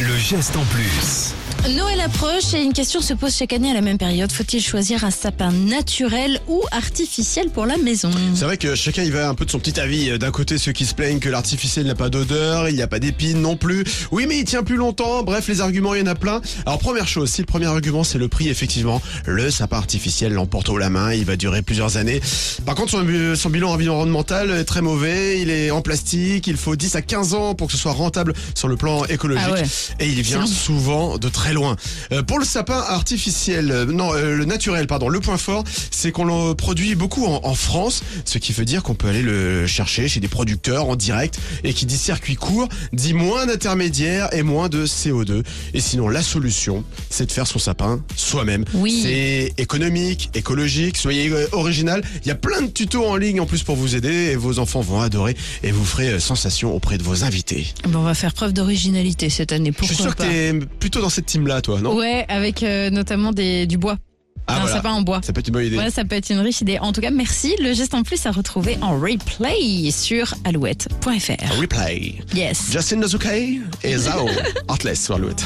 Le geste en plus. Noël approche et une question se pose chaque année à la même période. Faut-il choisir un sapin naturel ou artificiel pour la maison C'est vrai que chacun y va un peu de son petit avis. D'un côté, ceux qui se plaignent que l'artificiel n'a pas d'odeur, il n'y a pas d'épines non plus. Oui, mais il tient plus longtemps. Bref, les arguments, il y en a plein. Alors, première chose, si le premier argument, c'est le prix, effectivement, le sapin artificiel l'emporte haut la main. Il va durer plusieurs années. Par contre, son, son bilan environnemental est très mauvais. Il est en plastique. Il faut 10 à 15 ans pour que ce soit rentable sur le plan écologique. Ah ouais. Et il vient souvent de très loin. Euh, pour le sapin artificiel, euh, non, euh, le naturel, pardon, le point fort, c'est qu'on le produit beaucoup en, en France, ce qui veut dire qu'on peut aller le chercher chez des producteurs en direct et qui dit circuit court, dit moins d'intermédiaires et moins de CO2. Et sinon, la solution, c'est de faire son sapin soi-même. Oui. C'est économique, écologique, soyez original. Il y a plein de tutos en ligne en plus pour vous aider et vos enfants vont adorer et vous ferez sensation auprès de vos invités. Bon, On va faire preuve d'originalité cette année. Je Pourquoi suis sûr que t'es plutôt dans cette team-là, toi, non? Ouais, avec euh, notamment des, du bois. Ah, un voilà. sapin en bois. Ça peut être une bonne idée. Ouais, ça peut être une riche idée. En tout cas, merci. Le geste en plus à retrouver en replay sur alouette.fr. Replay. Yes. Justin Nozuke et Zao. Artless sur Alouette.